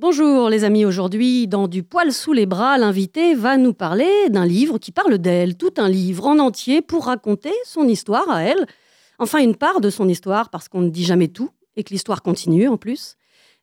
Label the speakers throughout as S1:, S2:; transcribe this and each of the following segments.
S1: Bonjour les amis, aujourd'hui dans Du poil sous les bras, l'invité va nous parler d'un livre qui parle d'elle, tout un livre en entier pour raconter son histoire à elle, enfin une part de son histoire parce qu'on ne dit jamais tout et que l'histoire continue en plus.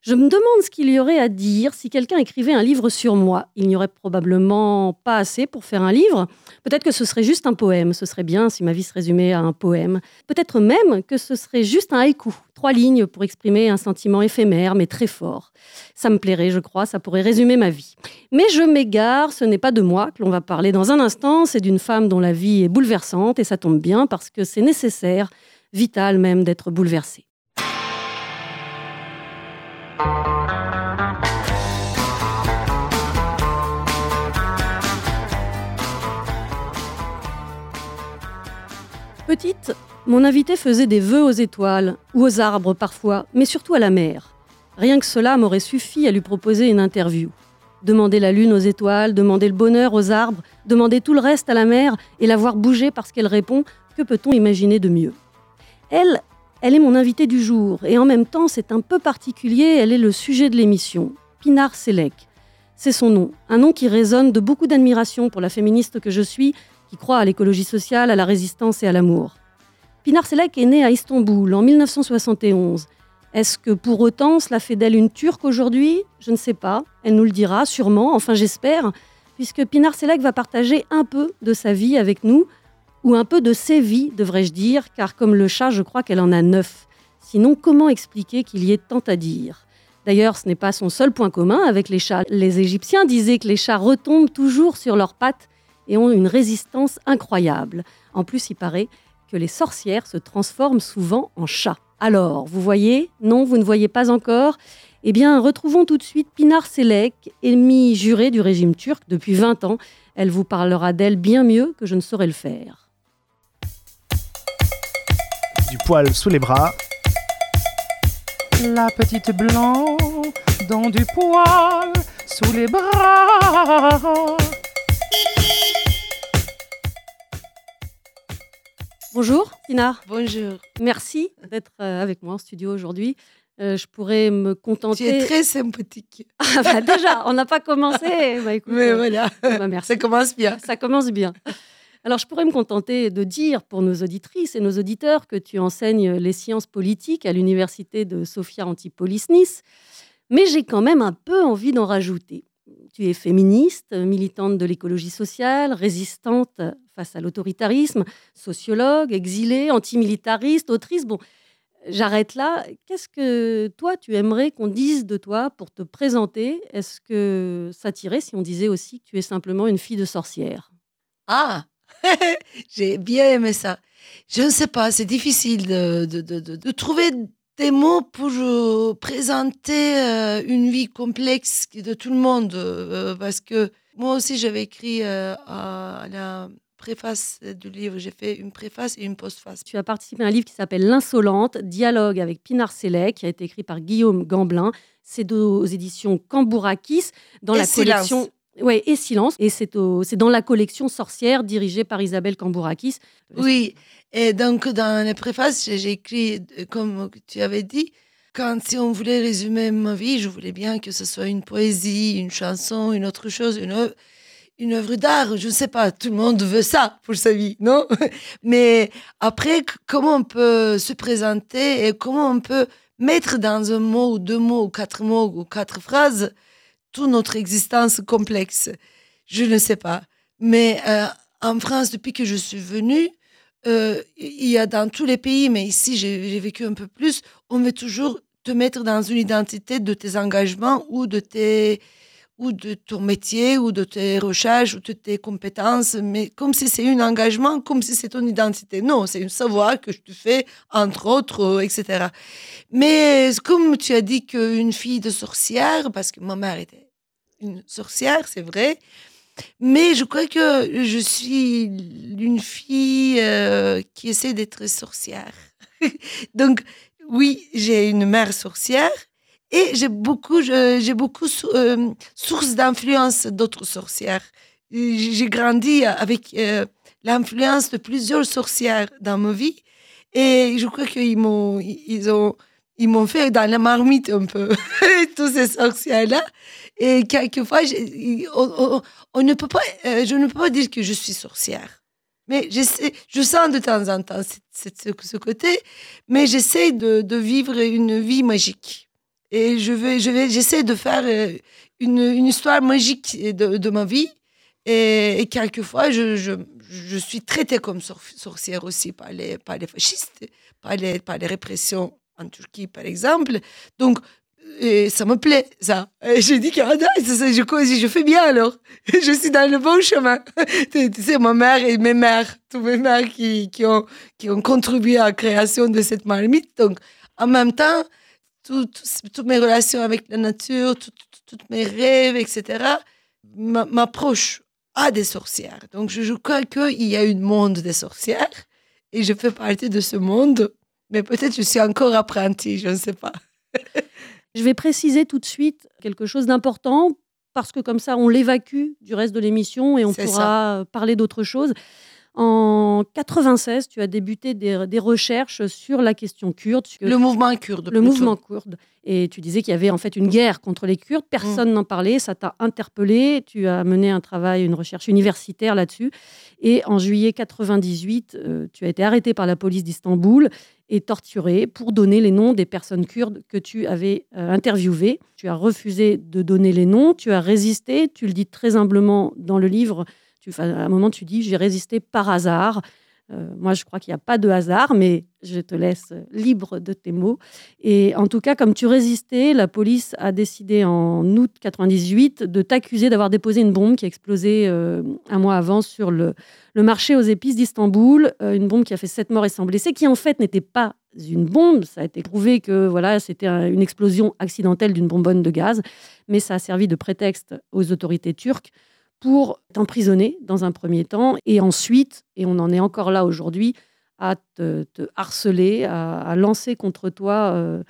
S1: Je me demande ce qu'il y aurait à dire si quelqu'un écrivait un livre sur moi. Il n'y aurait probablement pas assez pour faire un livre. Peut-être que ce serait juste un poème. Ce serait bien si ma vie se résumait à un poème. Peut-être même que ce serait juste un haïku. Trois lignes pour exprimer un sentiment éphémère mais très fort. Ça me plairait, je crois. Ça pourrait résumer ma vie. Mais je m'égare. Ce n'est pas de moi que l'on va parler dans un instant. C'est d'une femme dont la vie est bouleversante et ça tombe bien parce que c'est nécessaire, vital même, d'être bouleversée. Petite, mon invité faisait des vœux aux étoiles, ou aux arbres parfois, mais surtout à la mer. Rien que cela m'aurait suffi à lui proposer une interview. Demander la lune aux étoiles, demander le bonheur aux arbres, demander tout le reste à la mer et la voir bouger parce qu'elle répond, que peut-on imaginer de mieux? Elle, elle est mon invitée du jour, et en même temps c'est un peu particulier, elle est le sujet de l'émission, Pinar Selek. C'est son nom, un nom qui résonne de beaucoup d'admiration pour la féministe que je suis qui croit à l'écologie sociale, à la résistance et à l'amour. Pinar Selek est née à Istanbul en 1971. Est-ce que pour autant cela fait d'elle une Turque aujourd'hui? Je ne sais pas. Elle nous le dira sûrement, enfin j'espère, puisque Pinar Selek va partager un peu de sa vie avec nous, ou un peu de ses vies, devrais-je dire, car comme le chat, je crois qu'elle en a neuf. Sinon, comment expliquer qu'il y ait tant à dire? D'ailleurs, ce n'est pas son seul point commun avec les chats. Les Égyptiens disaient que les chats retombent toujours sur leurs pattes et ont une résistance incroyable. En plus, il paraît que les sorcières se transforment souvent en chats. Alors, vous voyez? Non, vous ne voyez pas encore? Eh bien, retrouvons tout de suite Pinar Selek, ennemie jurée du régime turc depuis 20 ans. Elle vous parlera d'elle bien mieux que je ne saurais le faire.
S2: Du poil sous les bras.
S3: La petite blanc dans du poil sous les bras.
S1: Bonjour, Pinar.
S4: Bonjour.
S1: Merci d'être euh, avec moi en studio aujourd'hui. Euh, je pourrais me contenter.
S4: Tu es très sympathique.
S1: Ah bah déjà, on n'a pas commencé. Bah, écoute,
S4: Mais
S1: euh,
S4: voilà,
S1: bah, merci.
S4: ça commence bien.
S1: Ça commence bien. Alors, je pourrais me contenter de dire pour nos auditrices et nos auditeurs que tu enseignes les sciences politiques à l'université de Sophia Antipolis Nice, mais j'ai quand même un peu envie d'en rajouter. Tu es féministe, militante de l'écologie sociale, résistante face à l'autoritarisme, sociologue, exilée, antimilitariste, autrice. Bon, j'arrête là. Qu'est-ce que toi, tu aimerais qu'on dise de toi pour te présenter? Est-ce que ça tirait si on disait aussi que tu es simplement une fille de sorcière?
S4: Ah, j'ai bien aimé ça. Je ne sais pas, c'est difficile de, de, de, de, trouver des mots pour euh, présenter euh, une vie complexe de tout le monde. euh, parce que moi aussi, j'avais écrit à la préface du livre, j'ai fait une préface et une postface.
S1: Tu as participé à un livre qui s'appelle L'insolente, dialogue avec Pinar Selek, qui a été écrit par Guillaume Gamblin. C'est aux éditions Cambourakis, dans
S4: Et
S1: la
S4: Silence.
S1: collection. Ouais, et silence. Et c'est au- c'est dans la collection Sorcière, dirigée par Isabelle Cambourakis.
S4: Oui, et donc dans la préface, j'ai écrit, euh, comme tu avais dit, quand si on voulait résumer ma vie, je voulais bien que ce soit une poésie, une chanson, une autre chose, une œuvre, une œuvre d'art. Je ne sais pas, tout le monde veut ça pour sa vie, non? Mais après, comment on peut se présenter et comment on peut mettre dans un mot ou deux mots ou quatre mots ou quatre phrases toute notre existence complexe Je ne sais pas. Mais euh, en France, depuis que je suis venue, euh, il y a dans tous les pays, mais ici j'ai vécu un peu plus, on veut toujours te mettre dans une identité de tes engagements ou de tes ou de ton métier ou de tes recherches ou de tes compétences, mais comme si c'est un engagement, comme si c'est ton identité. Non, c'est un savoir que tu fais, entre autres, euh, etc. Mais comme tu as dit qu'une fille de sorcière, parce que ma mère était une sorcière, c'est vrai, mais je crois que je suis une fille euh, qui essaie d'être sorcière. Donc, oui, j'ai une mère sorcière et j'ai beaucoup, j'ai beaucoup euh, sources d'influence d'autres sorcières. J'ai grandi avec euh, l'influence de plusieurs sorcières dans ma vie et je crois qu'ils m'ont, ils ont ils m'ont fait dans la marmite un peu, tous ces sorcières-là. Et quelquefois, on, ne peut pas, euh, je ne peux pas dire que je suis sorcière. Mais je sens de temps en temps ce côté, mais j'essaie de, vivre une vie magique. Et je vais, je vais, j'essaie de faire euh, une, une, histoire magique de, de ma vie. Et, quelquefois, je, je, je, suis traitée comme sorcière aussi par les, par les fascistes, par les, par les répressions en Turquie, par exemple. Donc, et ça me plaît, ça. Dis que ah, je, je fais bien alors. Je suis dans le bon chemin. Tu sais, ma mère et mes mères, tous mes mères qui, ont, contribué à la création de cette marmite. Donc, en même temps, toutes mes relations avec la nature, tous mes rêves, etc., m'approchent à des sorcières. Donc, je, je crois qu'il y a un monde des sorcières et je fais partie de ce monde. Mais peut-être je suis encore apprentie, je ne sais pas.
S1: Je vais préciser tout de suite quelque chose d'important parce que comme ça, on l'évacue du reste de l'émission et on pourra parler d'autre chose. En 96, tu as débuté des, recherches sur la question kurde.
S4: Le mouvement kurde.
S1: Le mouvement kurde. Et tu disais qu'il y avait en fait une guerre contre les Kurdes. Personne mm. n'en parlait. Ça t'a interpellé. Tu as mené un travail, une recherche universitaire là-dessus. Et en juillet 98, euh, tu as été arrêté par la police d'Istanbul et torturé pour donner les noms des personnes kurdes que tu avais euh, interviewées. Tu as refusé de donner les noms. Tu as résisté. Tu le dis très humblement dans le livre à un moment, tu dis, j'ai résisté par hasard. Euh, moi, je crois qu'il n'y a pas de hasard, mais je te laisse libre de tes mots. Et en tout cas, comme tu résistais, la police a décidé en août 98 de t'accuser d'avoir déposé une bombe qui a explosé euh, un mois avant sur le, marché aux épices d'Istanbul, euh, une bombe qui a fait sept morts et 100 blessés, qui en fait n'était pas une bombe. Ça a été prouvé que voilà, c'était une explosion accidentelle d'une bonbonne de gaz, mais ça a servi de prétexte aux autorités turques pour t'emprisonner dans un premier temps et ensuite, et on en est encore là aujourd'hui, à te, harceler, à, lancer contre toi euh,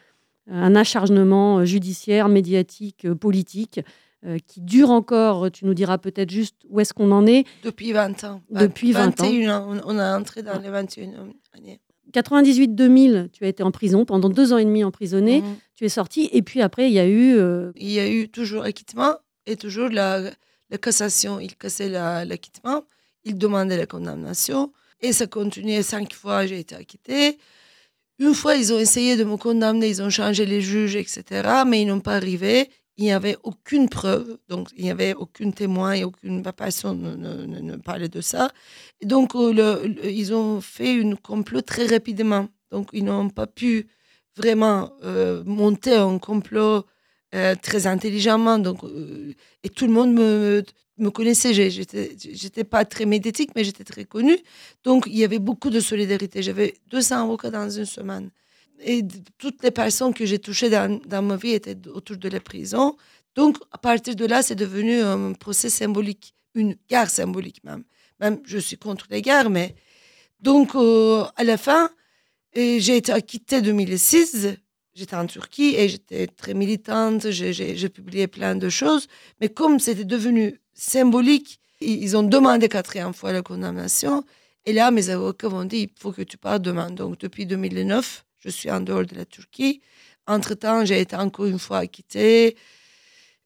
S1: un acharnement judiciaire, médiatique, euh, politique euh, qui dure encore. Tu nous diras peut-être juste où est-ce qu'on en est.
S4: Depuis 20 ans.
S1: Depuis 20
S4: ans. On a entré dans les 21 années.
S1: 98-2000, tu as été en prison pendant deux ans et demi emprisonné. Mhm. Tu es sorti et puis après il y a eu.
S4: Il y a eu toujours acquittement et toujours la, la cassation, il cassait l'acquittement, il demandait la condamnation, et ça continuait cinq fois, j'ai été acquitté. Une fois, ils ont essayé de me condamner, ils ont changé les juges, etc., mais ils n'ont pas arrivé. Il n'y avait aucune preuve, donc il n'y avait aucun témoin et aucune personne ne, parlait de ça. Et donc, euh, ils ont fait une complot très rapidement. Donc, ils n'ont pas pu vraiment euh, monter un complot euh, très intelligemment. Donc, euh, et tout le monde me, me connaissait. J'étais pas très médiatique, mais j'étais très connue. Donc, il y avait beaucoup de solidarité. J'avais 200 avocats dans une semaine. Et toutes les personnes que j'ai touchées dans, ma vie étaient autour de la prison. Donc, à partir de là, c'est devenu un procès symbolique, une guerre symbolique même. Même, je suis contre les guerres, mais. Donc, euh, à la fin, j'ai été acquittée en 2006 j'étais en Turquie et j'étais très militante, j'ai publié plein de choses. Mais comme c'était devenu symbolique, ils ont demandé quatrième fois la condamnation. Et là, mes avocats m'ont dit, il faut que tu partes demain. Donc, depuis 2009, je suis en dehors de la Turquie. Entre-temps, j'ai été encore une fois acquittée.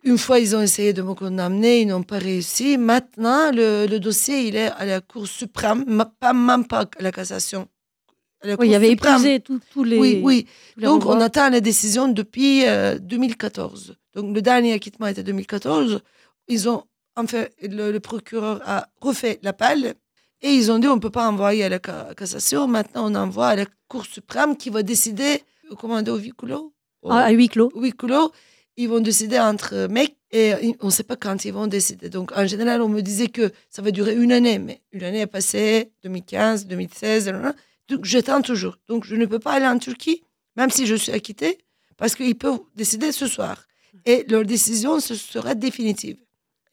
S4: Une fois, ils ont essayé de me condamner, ils n'ont pas réussi. Maintenant, le, le, dossier, il est à la Cour suprême, pas, même pas à la cassation.
S1: Oui, il y avait épuisé tous les.
S4: Oui, oui. Donc, on attend la décision depuis 2014. Euh, Donc, le dernier acquittement était 2014. Ils ont, en fait, le, procureur a refait l'appel et ils ont dit on ne peut pas envoyer à la cassation. Maintenant, on envoie à la Cour suprême qui va décider, dit, au huis clos?
S1: Ah, À huis clos.
S4: Huis clos. Ils vont décider entre mecs et on ne sait pas quand ils vont décider. Donc, en général, on me disait que ça va durer une année, mais une année est passée, 2015, 2016, donc, j'attends toujours. Donc, je ne peux pas aller en Turquie, même si je suis acquittée, parce qu'ils peuvent décider ce soir. Et leur décision ce sera définitive.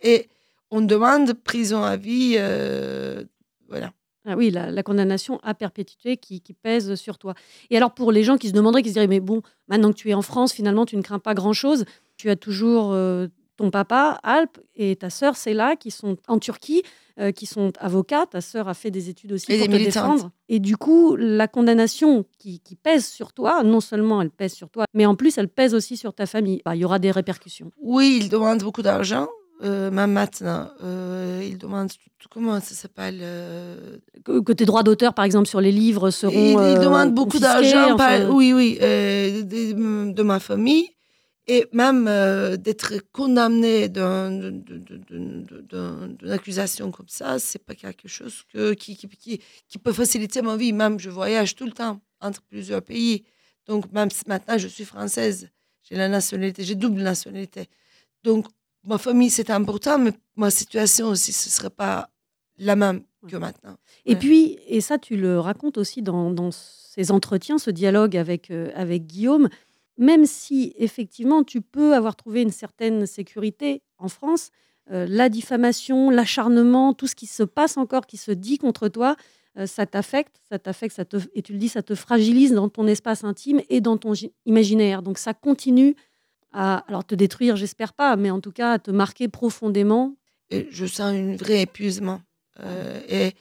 S4: Et on demande prison à vie. Euh, voilà.
S1: Ah oui, la, condamnation à perpétuité qui, pèse sur toi. Et alors, pour les gens qui se demanderaient, qui se diraient, mais bon, maintenant que tu es en France, finalement, tu ne crains pas grand-chose. Tu as toujours euh, ton papa, Alp, et ta sœur, Céla, qui sont en Turquie, euh, qui sont avocats. Ta sœur a fait des études aussi
S4: Et
S1: pour te défendre. Et du coup, la condamnation qui, qui pèse sur toi, non seulement elle pèse sur toi, mais en plus, elle pèse aussi sur ta famille. Bah, Il y aura des répercussions.
S4: Oui, il demande beaucoup d'argent, euh, même maintenant. Euh, il demande, comment ça s'appelle euh,
S1: Que, que tes droits d'auteur, par exemple, sur les livres seront.
S4: il, il
S1: euh,
S4: demande beaucoup d'argent,
S1: enfin,
S4: oui, oui, euh, de, de ma famille. Et même euh, d'être condamné d'un- d'un- d'un- d'un- d'un- d'une accusation comme ça, c'est pas quelque chose que, qui, qui, qui, qui peut faciliter ma vie. Même je voyage tout le temps entre plusieurs pays. Donc même maintenant je suis française, j'ai la nationalité, j'ai double nationalité. Donc ma famille c'est important, mais ma situation aussi ce serait pas la même que maintenant.
S1: Et
S4: Ouais.
S1: puis, et ça, tu le racontes aussi dans, dans ces entretiens, ce dialogue avec, euh, avec Guillaume, même si effectivement tu peux avoir trouvé une certaine sécurité en France, euh, la diffamation, l'acharnement, tout ce qui se passe encore, qui se dit contre toi, euh, ça t'affecte, ça t'affecte, ça te, et tu le dis, ça te fragilise dans ton espace intime et dans ton gi- imaginaire. Donc ça continue à, alors te détruire, j'espère pas, mais en tout cas à te marquer profondément.
S4: Et je sens un vrai épuisement. Euh, et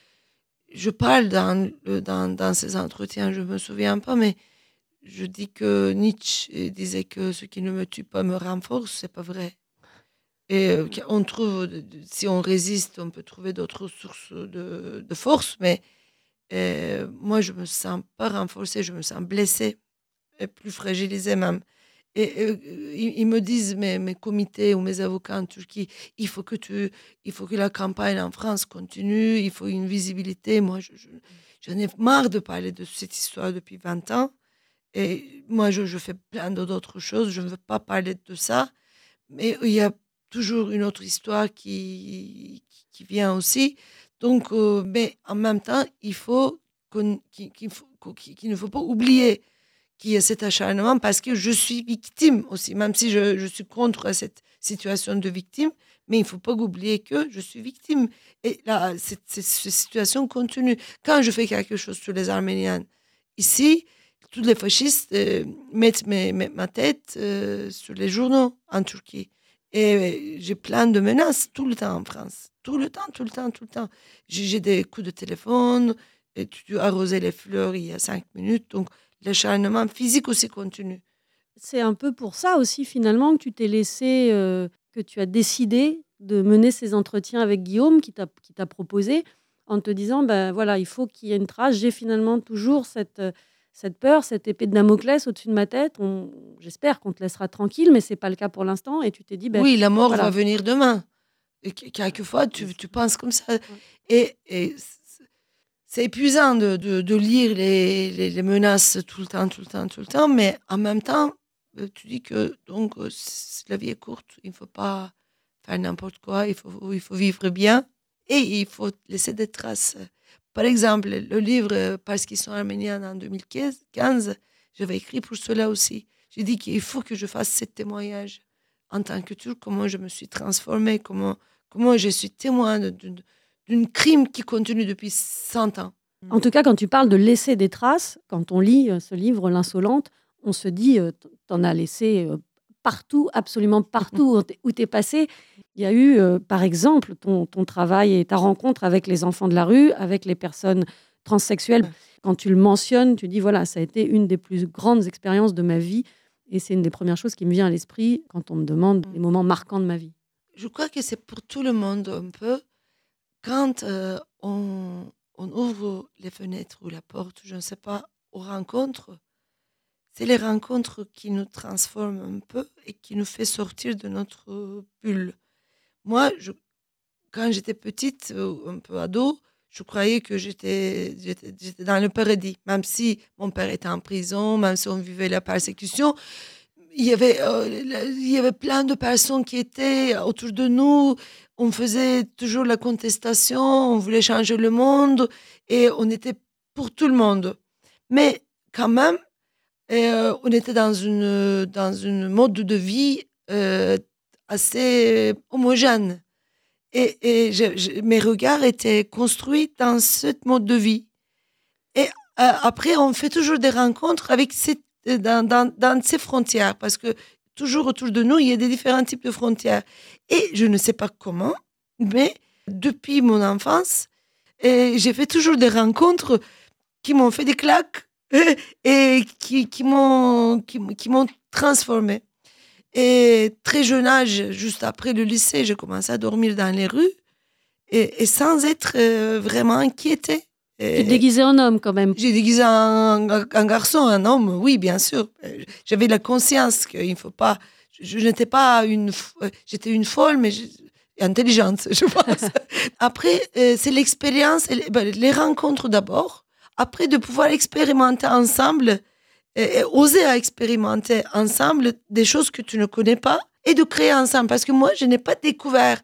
S4: je parle dans, dans, dans ces entretiens, je me souviens pas, mais je dis que Nietzsche disait que ce qui ne me tue pas me renforce, c'est pas vrai. Et euh, on trouve, si on résiste, on peut trouver d'autres sources de, de force, mais euh, moi, je me sens pas renforcée, je me sens blessée et plus fragilisée même. Et euh, ils, me disent, mes, mes comités ou mes avocats en Turquie, il faut que tu, il faut que la campagne en France continue, il faut une visibilité. Moi, je, je- j'en ai marre de parler de cette histoire depuis 20 ans. Et moi, je, fais plein d'autres choses, je ne veux pas parler de ça. Mais il y a toujours une autre histoire qui, qui, vient aussi. Donc, euh, mais en même temps, il faut qu'il, faut- qu'il- qu'il ne faut pas oublier qu'il y a cet acharnement parce que je suis victime aussi, même si je, suis contre cette situation de victime, mais il ne faut pas oublier que je suis victime. Et là, cette situation continue. Quand je fais quelque chose sur les Arméniens, ici, tous les fascistes euh, mettent ma tête euh, sur les journaux en Turquie. Et euh, j'ai plein de menaces tout le temps en France. Tout le temps, tout le temps, tout le temps. J'ai des coups de téléphone, et tu, arrosais les fleurs il y a cinq minutes. Donc, l'acharnement physique aussi continue.
S1: C'est un peu pour ça aussi finalement que tu t'es laissé, que tu as décidé de mener ces entretiens avec Guillaume qui t'a proposé en te disant ben voilà il faut qu'il y ait une trace. J'ai finalement toujours cette cette peur, cette épée de Damoclès au-dessus de ma tête. J'espère qu'on te laissera tranquille, mais c'est pas le cas pour l'instant. Et tu t'es dit ben
S4: oui, la mort
S1: voilà.
S4: va venir demain. Et que- quelquefois, tu, tu penses comme ça. Et, et c'est- épuisant de, de- de lire les, les- les menaces tout le temps, tout le temps, tout le temps. Mais en même temps, euh, tu dis que donc, euh, la vie est courte. Il ne faut pas faire n'importe quoi. Il faut, il faut vivre bien. Et il faut laisser des traces. Par exemple, le livre euh, Parce qu'ils sont arméniens en 2015, j'avais écrit pour cela aussi. J'ai dit qu'il faut que je fasse ce témoignage en tant que Turc, comment je me suis transformée, comment, comment je suis témoin de- de- d'un crime qui continue depuis 100 ans.
S1: En tout cas, quand tu parles de laisser des traces, quand on lit euh, ce livre, L'insolente, on se dit, euh, t'en as laissé partout, absolument partout où t'es- où t'es passé. Il y a eu, euh, par exemple, ton, ton travail et ta rencontre avec les enfants de la rue, avec les personnes transsexuelles. Quand tu le mentionnes, tu dis, voilà, ça a été une des plus grandes expériences de ma vie. Et c'est une des premières choses qui me vient à l'esprit quand on me demande
S4: Mm.
S1: les moments marquants de ma vie.
S4: Je crois que c'est pour tout le monde un peu. Quand euh, on, on ouvre les fenêtres ou la porte, je ne sais pas, aux rencontres, c'est les rencontres qui nous transforment un peu et qui nous fait sortir de notre bulle. Moi, quand j'étais petite, euh, un peu ado, je croyais que j'étais dans le paradis, même si mon père était en prison, même si on vivait la persécution. Il y avait, euh, il y avait plein de personnes qui étaient autour de nous. On faisait toujours la contestation, on voulait changer le monde et on était pour tout le monde. Mais quand même, euh, on était dans une, dans une mode de vie euh, assez homogène. Et, et mes regards étaient construits dans ce mode de vie. Et euh, après, on fait toujours des rencontres avec cette, dans, dans, dans ces frontières, parce que toujours autour de nous, il y a des différents types de frontières. Et je ne sais pas comment, mais depuis mon enfance, j'ai fait toujours des rencontres qui m'ont fait des claques et qui, qui m'ont qui, m'ont transformé. Et très jeune âge, juste après le lycée, j'ai commencé à dormir dans les rues et, sans être euh, vraiment inquiétée.
S1: Tu déguisé en homme quand même.
S4: J'ai déguisé en, garçon, un homme, oui, bien sûr. J'avais la conscience qu'il ne faut pas. Je, n'étais pas une. J'étais une folle, mais intelligente, je pense. Après, euh, c'est l'expérience, ben, les rencontres d'abord. Après, de pouvoir expérimenter ensemble, et, oser expérimenter ensemble des choses que tu ne connais pas et de créer ensemble. Parce que moi, je n'ai pas découvert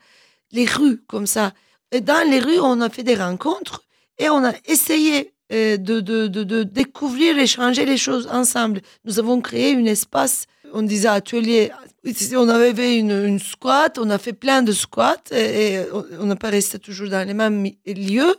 S4: les rues comme ça. Et dans les rues, on a fait des rencontres et on a essayé euh, de, de, de, de découvrir et changer les choses ensemble. Nous avons créé un espace, on disait atelier on avait une, une squat, on a fait plein de squats et, on n'a pas resté toujours dans les mêmes lieux.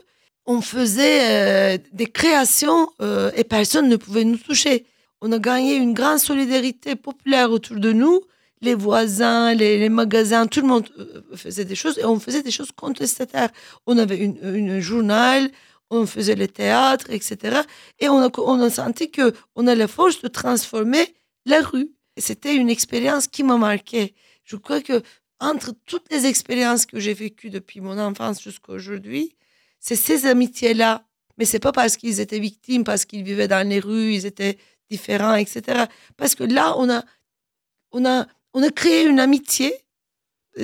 S4: On faisait euh, des créations euh, et personne ne pouvait nous toucher. On a gagné une grande solidarité populaire autour de nous. Les voisins, les, magasins, tout le monde euh, faisait des choses et on faisait des choses contestataires. On avait une, une journal, on faisait le théâtre, etc. Et on a, on senti qu'on a la force de transformer la rue. C'était une expérience qui m'a marqué. Je crois que entre toutes les expériences que j'ai vécues depuis mon enfance jusqu'à aujourd'hui, c'est ces amitiés-là. Mais c'est pas parce qu'ils étaient victimes, parce qu'ils vivaient dans les rues, ils étaient différents, etc. Parce que là, on a, on a, on a créé une amitié.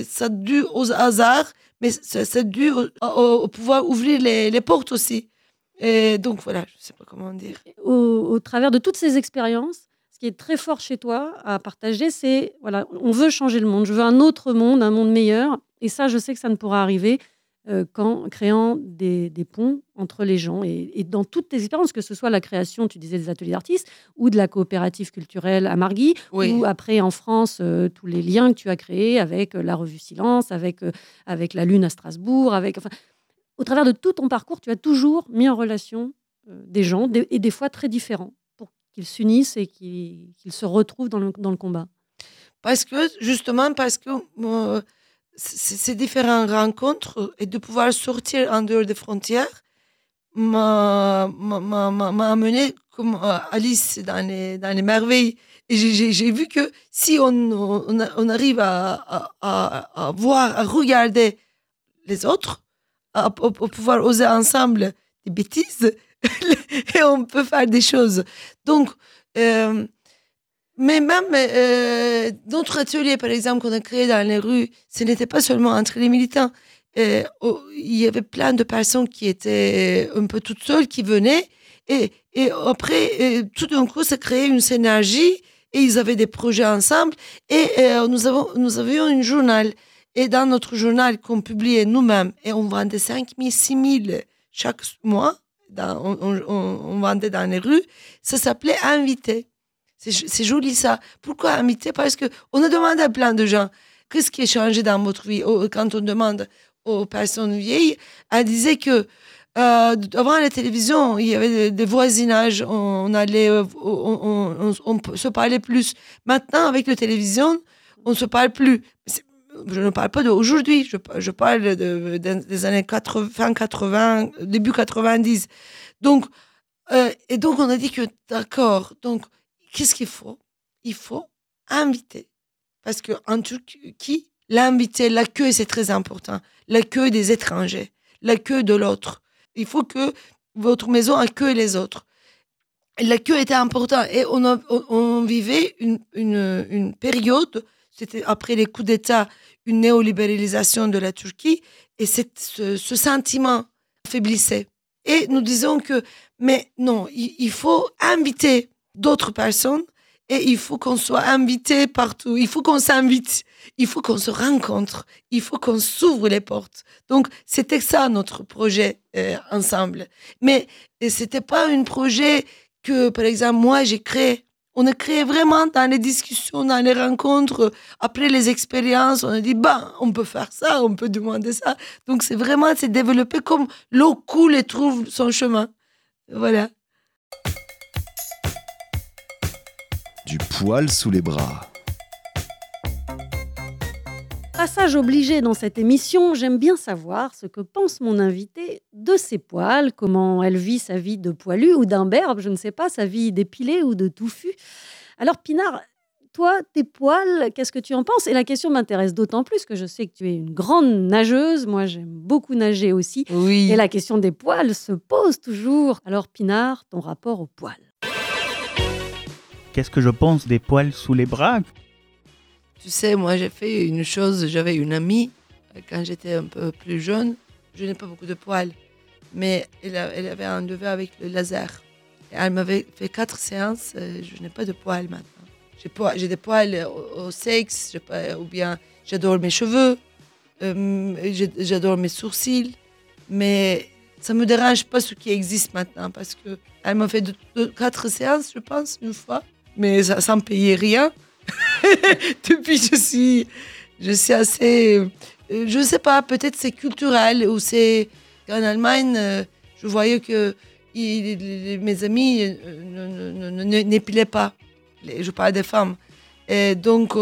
S4: ça dû aux hasards, mais a dû au, pouvoir ouvrir les, les, portes aussi. Et donc voilà, je ne sais pas comment dire.
S1: Au, au travers de toutes ces expériences, ce qui est très fort chez toi à partager, c'est voilà, on veut changer le monde. Je veux un autre monde, un monde meilleur. Et ça, je sais que ça ne pourra arriver euh, qu'en créant des, ponts entre les gens. Et, dans toutes tes expériences, que ce soit la création, tu disais, des ateliers d'artistes, ou de la coopérative culturelle à Margui, ou après en France, euh, tous les liens que tu as créés avec euh, la revue Silence, avec, avec la Lune à Strasbourg, avec. Enfin, au travers de tout ton parcours, tu as toujours mis en relation des gens, et des fois très différents qu'ils s'unissent et qu'ils se retrouvent dans le, dans le, combat
S4: Parce que, justement, parce que ces différentes rencontres et de pouvoir sortir en dehors des frontières m'a amené comme euh, Alice dans les, dans les merveilles. Et j'ai vu que si on, on, arrive à, à, à, voir, à regarder les autres, à, pouvoir oser ensemble des bêtises, et on peut faire des choses. Donc, euh, mais même euh, notre atelier, par exemple, qu'on a créé dans les rues, ce n'était pas seulement entre les militants. Euh, il y avait plein de personnes qui étaient un peu toutes seules, qui venaient. Et, et après, tout d'un coup, ça créait une synergie et ils avaient des projets ensemble. Et nous, avons, nous avions un journal. Et dans notre journal qu'on publiait nous-mêmes, et on vendait 5 000, 6 000 chaque mois, on, vendait dans les rues, ça s'appelait Invité. C'est joli ça. Pourquoi invité Parce que on a demandé à plein de gens qu'est-ce qui a changé dans votre vie? Quand on demande aux personnes vieilles, elles disaient que euh, avant la télévision, il y avait des, voisinages, on, allait, euh, on, se parlait plus. Maintenant, avec la télévision, on ne se parle plus je ne parle pas d'aujourd'hui, je, je parle de, des années 80, fin 80, début 90. Donc, euh, et donc on a dit que d'accord, donc qu'est-ce qu'il faut? Il faut inviter. Parce qu'en Turquie, l'inviter, l'accueil, c'est très important. L'accueil des étrangers, l'accueil de l'autre. Il faut que votre maison accueille les autres. L'accueil était important et on, vivait une, une, une période c'était après les coups d'État une néolibéralisation de la Turquie et ce, sentiment faiblissait. Et nous disons que, mais non, il, faut inviter d'autres personnes et il faut qu'on soit invité partout. Il faut qu'on s'invite. Il faut qu'on se rencontre. Il faut qu'on s'ouvre les portes. Donc, c'était ça notre projet euh, ensemble. Mais c'était pas un projet que, par exemple, moi, j'ai créé on a créé vraiment dans les discussions, dans les rencontres, après les expériences, on a dit, bah, on peut faire ça, on peut demander ça. Donc c'est vraiment, c'est développé comme l'eau coule et trouve son chemin. Voilà.
S5: Du poil sous les bras.
S1: Passage obligé dans cette émission, j'aime bien savoir ce que pense mon invité de ses poils, comment elle vit sa vie de poilu ou d'imberbe, je ne sais pas, sa vie d'épilé ou de touffu. Alors Pinard, toi, tes poils, qu'est-ce que tu en penses? Et la question m'intéresse d'autant plus que je sais que tu es une grande nageuse. Moi, j'aime beaucoup nager aussi.
S4: Oui.
S1: Et la question des poils se pose toujours. Alors, Pinard, ton rapport aux poils?
S2: Qu'est-ce que je pense des poils sous les bras?
S4: Tu sais, moi, j'ai fait une chose. J'avais une amie, euh, quand j'étais un peu plus jeune, je n'ai pas beaucoup de poils, mais elle, elle avait un levé avec le laser. Elle m'avait fait quatre séances, euh, je n'ai pas de poils maintenant. J'ai des poils au, sexe, ou bien j'adore mes cheveux, euh, j'adore mes sourcils, mais ça me dérange pas ce qui existe maintenant parce que elle m'a fait quatre séances, je pense, une fois, mais ça, sans payer rien. Depuis, je suis, je suis assez, euh, je sais pas, peut-être c'est culturel ou c'est qu'en Allemagne, euh, je voyais que mes amis euh, ne- ne- ne- ne- n'épilaient pas. Je parle des femmes. Et donc,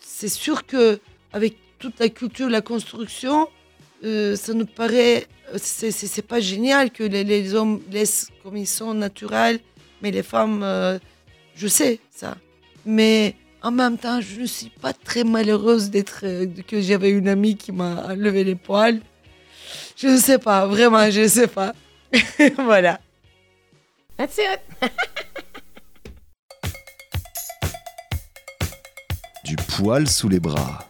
S4: c'est sûr que avec toute la culture, la construction, ça nous paraît, c'est pas génial que les, hommes laissent comme ils sont naturels, mais les femmes, je sais ça. Mais en même temps, je ne suis pas très malheureuse d'être euh, que j'avais une amie qui m'a enlevé les poils. Je ne sais pas, vraiment, je ne sais pas. voilà.
S3: That's it.
S5: Du poil sous les bras.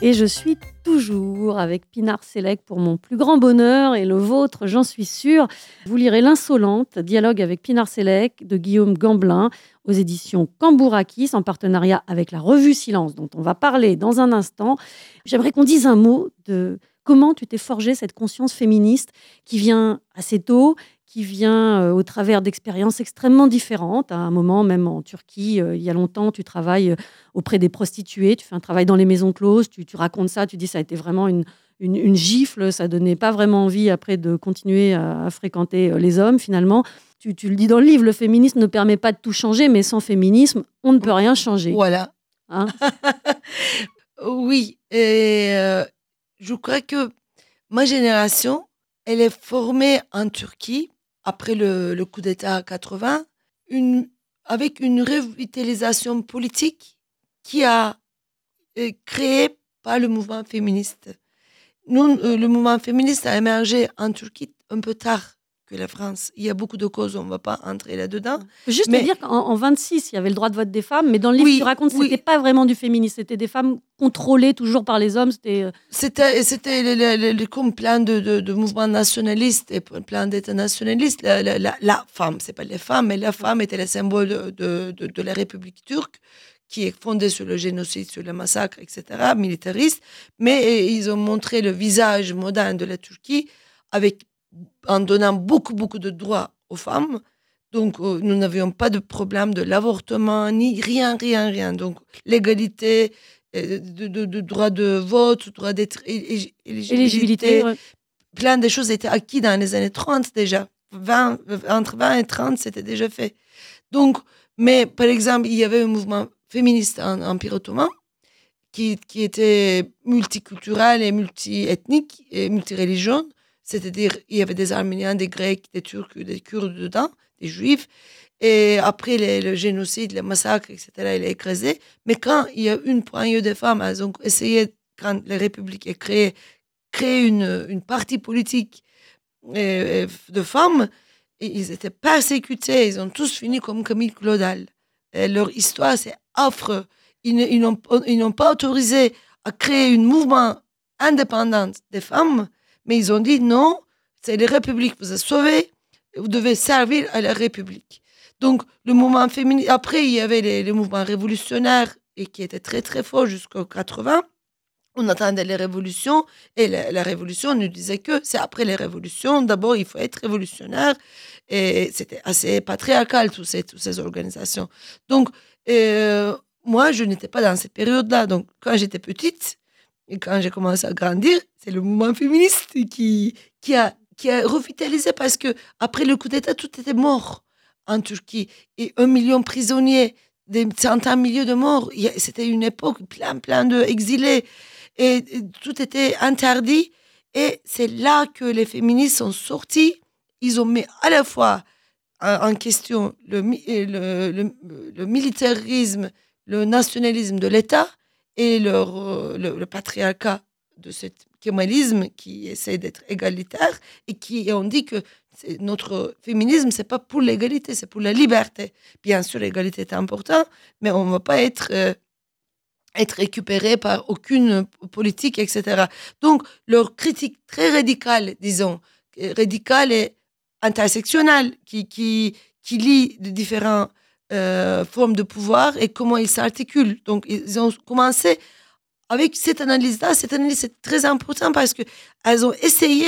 S1: Et je suis toujours avec Pinard Selec pour mon plus grand bonheur et le vôtre, j'en suis sûre. Vous lirez L'Insolente, dialogue avec Pinard Selec de Guillaume Gamblin aux éditions Cambourakis en partenariat avec la revue Silence dont on va parler dans un instant. J'aimerais qu'on dise un mot de comment tu t'es forgé cette conscience féministe qui vient assez tôt, qui vient euh, au travers d'expériences extrêmement différentes? À un moment, même en Turquie, euh, il y a longtemps, tu travailles euh, auprès des prostituées, tu fais un travail dans les maisons closes, tu, tu racontes ça, tu dis ça a été vraiment une, une, une gifle, ça donnait pas vraiment envie après de continuer à, à fréquenter les hommes finalement. Tu, tu le dis dans le livre, le féminisme ne permet pas de tout changer, mais sans féminisme, on ne peut rien changer.
S4: Voilà.
S1: hein?
S4: Oui, et euh, je crois que ma génération, elle est formée en Turquie après le, coup d'État 80, une, avec une revitalisation politique qui a euh, créé par le mouvement féministe. Nous, euh, le mouvement féministe a émergé en Turquie un peu tard que la France. Il y a beaucoup de causes, on ne va pas entrer là-dedans.
S1: Juste
S4: Mais-
S1: dire qu'en en 26, il y avait le droit de vote des femmes, mais dans le livre,
S4: Oui,
S1: tu racontes que
S4: oui.
S1: c'était pas vraiment du féminisme, c'était des femmes contrôlées toujours par les hommes. C'était euh,
S4: le, le- le- comme plein de, de, de mouvements nationalistes et plein d'États nationalistes. La, la, la, la femme, c'est pas les femmes, mais la femme était le symbole de, de, la République turque, qui est fondée sur le génocide, sur le massacre, etc., militariste. Mais ils ont montré le visage moderne de la Turquie avec, en donnant beaucoup, beaucoup de droits aux femmes. Donc, euh, nous n'avions pas de problème de l'avortement, ni rien, rien, rien. Donc, l'égalité, euh, de, de, de droit de vote, droit d'être éligibilité,
S1: éligibilité. ouais.
S4: plein de choses étaient acquis dans les années 30 déjà. 20, euh, entre 20 et 30, c'était déjà fait. Donc, mais par exemple, il y avait un mouvement féministe en Empire ottoman qui, qui était multiculturel et multiethnique et multireligion. C'est-à-dire, il y avait des Arméniens, des Grecs, des Turcs, des Kurdes dedans, des Juifs. Et après les- le génocide, le massacre, etc., il est écrasé. Mais quand il y a une poignée de femmes, elles ont essayé, quand la République est créée, créer une, une partie politique euh, de femmes, et ils étaient persécutés, ils ont tous fini comme Camille Claudel. Et leur histoire, c'est affreux. Ils n'ont pas autorisé à créer un mouvement indépendant des femmes, mais ils ont dit non, c'est la République vous a sauvés, vous devez servir à la République. Donc, le mouvement féministe, après, il y avait les, les mouvements révolutionnaires et qui étaient très, très forts jusqu'au 80. On attendait les révolutions et la, la révolution nous disait que c'est après les révolutions, d'abord il faut être révolutionnaire et c'était assez patriarcal toutes ces, toutes ces organisations. Donc, euh, moi, je n'étais pas dans cette période-là. Donc, quand j'étais petite et quand j'ai commencé à grandir, c'est le mouvement féministe qui, a, qui a revitalisé parce que après le coup d'État, tout était mort en Turquie et un million de prisonniers. des certains milliers de morts. C'était une époque plein, plein d'exilés. Et, tout était interdit. Et c'est là que les féministes sont sortis. Ils ont mis à la fois en question le, le- le militarisme, le nationalisme de l'État et leur, euh, le, patriarcat de ce kémalisme qui essaie d'être égalitaire et qui ont dit que notre féminisme, c'est pas pour l'égalité, c'est pour la liberté. Bien sûr, l'égalité est importante, mais on ne va pas être, euh, être récupéré par aucune politique, etc. Donc, leur critique très radicale, disons, euh, radicale et intersectionnelle, qui, qui, qui lie de différentes euh, formes de pouvoir et comment ils s'articulent. Donc, ils ont commencé avec cette analyse-là. Cette analyse est très importante parce qu'elles ont essayé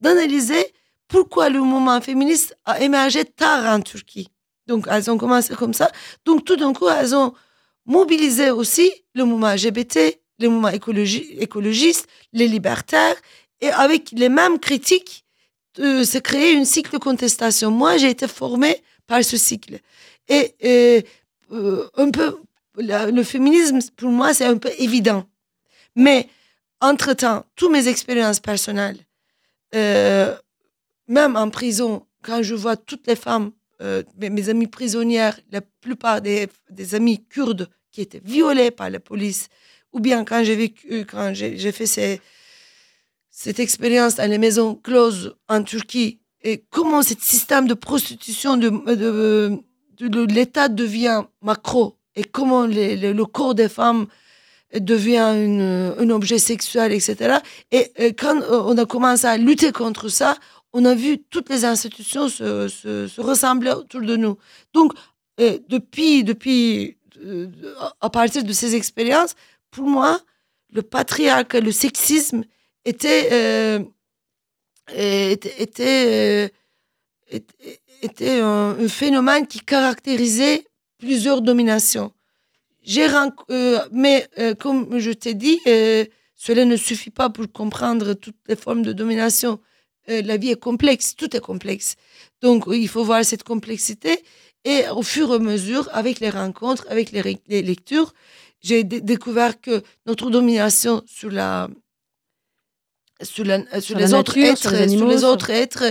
S4: d'analyser pourquoi le mouvement féministe a émergé tard en Turquie. Donc, elles ont commencé comme ça. Donc, tout d'un coup, elles ont mobilisé aussi le mouvement LGBT, le mouvement écologi- écologiste, les libertaires, et avec les mêmes critiques, euh, se créer une cycle de contestation. Moi, j'ai été formée par ce cycle. Et euh, euh, un peu, le féminisme, pour moi, c'est un peu évident. Mais, entre-temps, toutes mes expériences personnelles, euh, même en prison, quand je vois toutes les femmes, mes, amies prisonnières, la plupart des, des amies kurdes qui étaient violées par la police, ou bien quand j'ai vécu, quand j'ai fait ces, cette expérience dans les maisons closes en Turquie, et comment ce système de prostitution de l'État devient macro, et comment le corps des femmes devient un objet sexuel, etc. Et quand euh, on a commencé à lutter contre ça, on a vu toutes les institutions se, se- se ressembler autour de nous. Donc, depuis, depuis euh, à partir de ces expériences, pour moi, le patriarcat, le sexisme était, euh, était, était- était un, un phénomène qui caractérisait plusieurs dominations. J'ai euh, mais euh, comme je t'ai dit, euh, cela ne suffit pas pour comprendre toutes les formes de domination. Euh, la vie est complexe, tout est complexe. Donc il faut voir cette complexité et au fur et à mesure, avec les rencontres, avec les, lectures, j'ai dé- découvert que notre domination sur la sur, la- sur
S1: Sur
S4: les
S1: la
S4: autres
S1: nature,
S4: êtres,
S1: sur les
S4: sur autres êtres,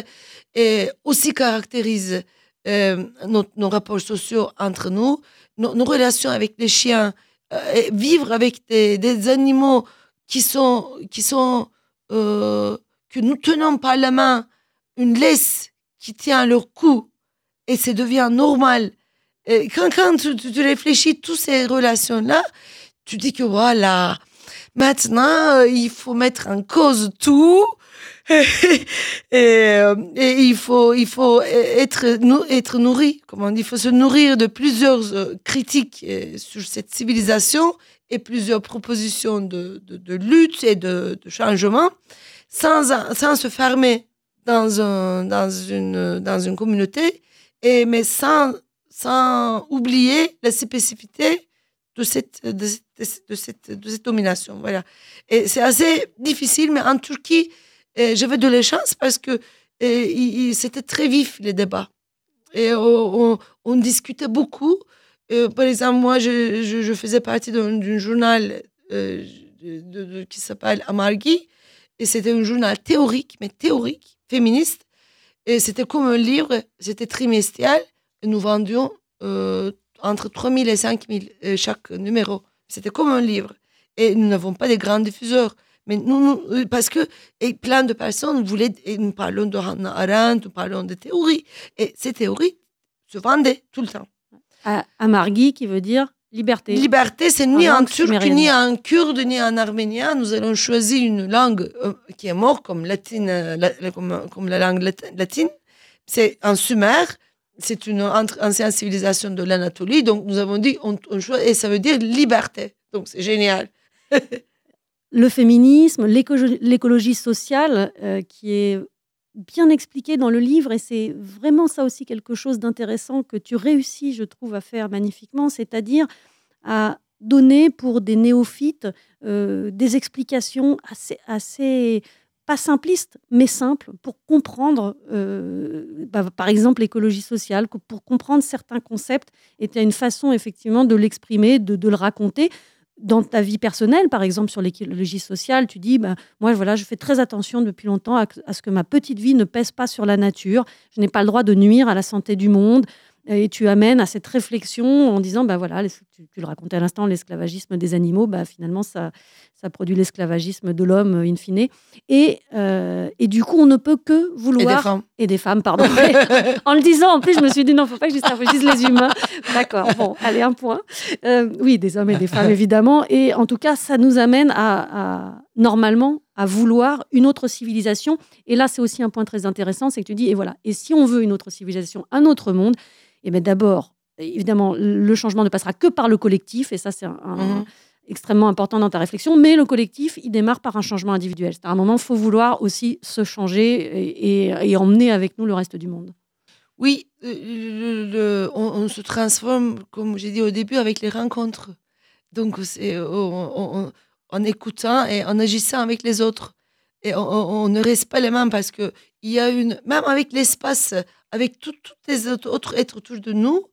S4: et aussi caractérise euh, nos, rapports sociaux entre nous, nos, relations avec les chiens, euh, vivre avec des, animaux qui sont, qui sont euh, que nous tenons par la main, une laisse qui tient leur cou, et ça devient normal. Quand, tu, tu- réfléchis toutes ces relations-là, tu dis que voilà, maintenant, il faut mettre en cause tout. et, euh, et il faut, il faut être, être nourri, comment dit, il faut se nourrir de plusieurs euh, critiques euh, sur cette civilisation et plusieurs propositions de, de, lutte et de, de changement sans, sans se fermer dans, un, dans, une, dans une communauté, et, mais sans, sans oublier la spécificité de cette, de, cette, de, cette, de cette domination. Voilà. Et c'est assez difficile, mais en Turquie, euh, j'avais de la chance parce que c'était très vif les débats. Et on, discutait beaucoup. Par exemple, moi, je, faisais partie d'un journal euh, de- de- de- qui s'appelle Amargi. Et c'était un journal théorique, mais théorique, féministe. Et c'était comme un livre, c'était trimestriel. Et nous vendions euh, entre 3 000 et 5 000 euh, chaque numéro. C'était comme un livre. Et nous n'avons pas des grands diffuseurs. Mais nous, nous- euh, parce que et plein de personnes voulaient, et nous parlons de Hannah Arendt, nous parlons de théories. Et ces théories se vendaient tout le temps.
S1: À, Amargui, qui veut dire liberté.
S4: Liberté, c'est ni
S1: langue
S4: turc,
S1: sumérienne.
S4: ni en kurde, ni en arménien. Nous allons choisir une langue euh, qui est morte, comme, latine, euh, la- comme, comme la langue lat- latine. C'est en sumer. C'est une ancienne civilisation de l'Anatolie. Donc, nous avons dit, on, on choisit, et ça veut dire liberté. Donc, c'est génial.
S1: le féminisme, l'éco- l'écologie sociale, euh, qui est bien expliqué dans le livre, et c'est vraiment ça aussi quelque chose d'intéressant que tu réussis, je trouve, à faire magnifiquement, c'est-à-dire à donner pour des néophytes euh, des explications assez, pas simpliste, mais simple, pour comprendre, euh, bah, par exemple, l'écologie sociale, pour comprendre certains concepts. Et tu as une façon, effectivement, de l'exprimer, de, le raconter. Dans ta vie personnelle, par exemple, sur l'écologie sociale, tu dis, bah, moi, voilà, je fais très attention depuis longtemps à ce que ma petite vie ne pèse pas sur la nature. Je n'ai pas le droit de nuire à la santé du monde et tu amènes à cette réflexion en disant, bah voilà, tu, le racontais à l'instant, l'esclavagisme des animaux, bah finalement, ça, ça produit l'esclavagisme de l'homme, in fine. Et, euh, et du coup, on ne peut que vouloir...
S4: Et des femmes.
S1: Et des femmes, pardon. en le disant, en plus, je me suis dit, non, il ne faut pas que je dise les humains. D'accord, bon, allez, un point. Euh, oui, des hommes et des femmes, évidemment. Et en tout cas, ça nous amène à, à normalement, à vouloir une autre civilisation. Et là, c'est aussi un point très intéressant, c'est que tu dis, et voilà, et si on veut une autre civilisation, un autre monde, et eh bien d'abord, évidemment, le changement ne passera que par le collectif, et ça, c'est mhm. extrêmement important dans ta réflexion, mais le collectif, il démarre par un changement individuel. C'est à un moment, il faut vouloir aussi se changer et, emmener avec nous le reste du monde.
S4: Oui, euh, on, se transforme, comme j'ai dit au début, avec les rencontres. Donc, c'est en écoutant et en agissant avec les autres. Et on, ne reste pas les mains parce que il y a une, même avec l'espace, avec tous les autres êtres autour de nous,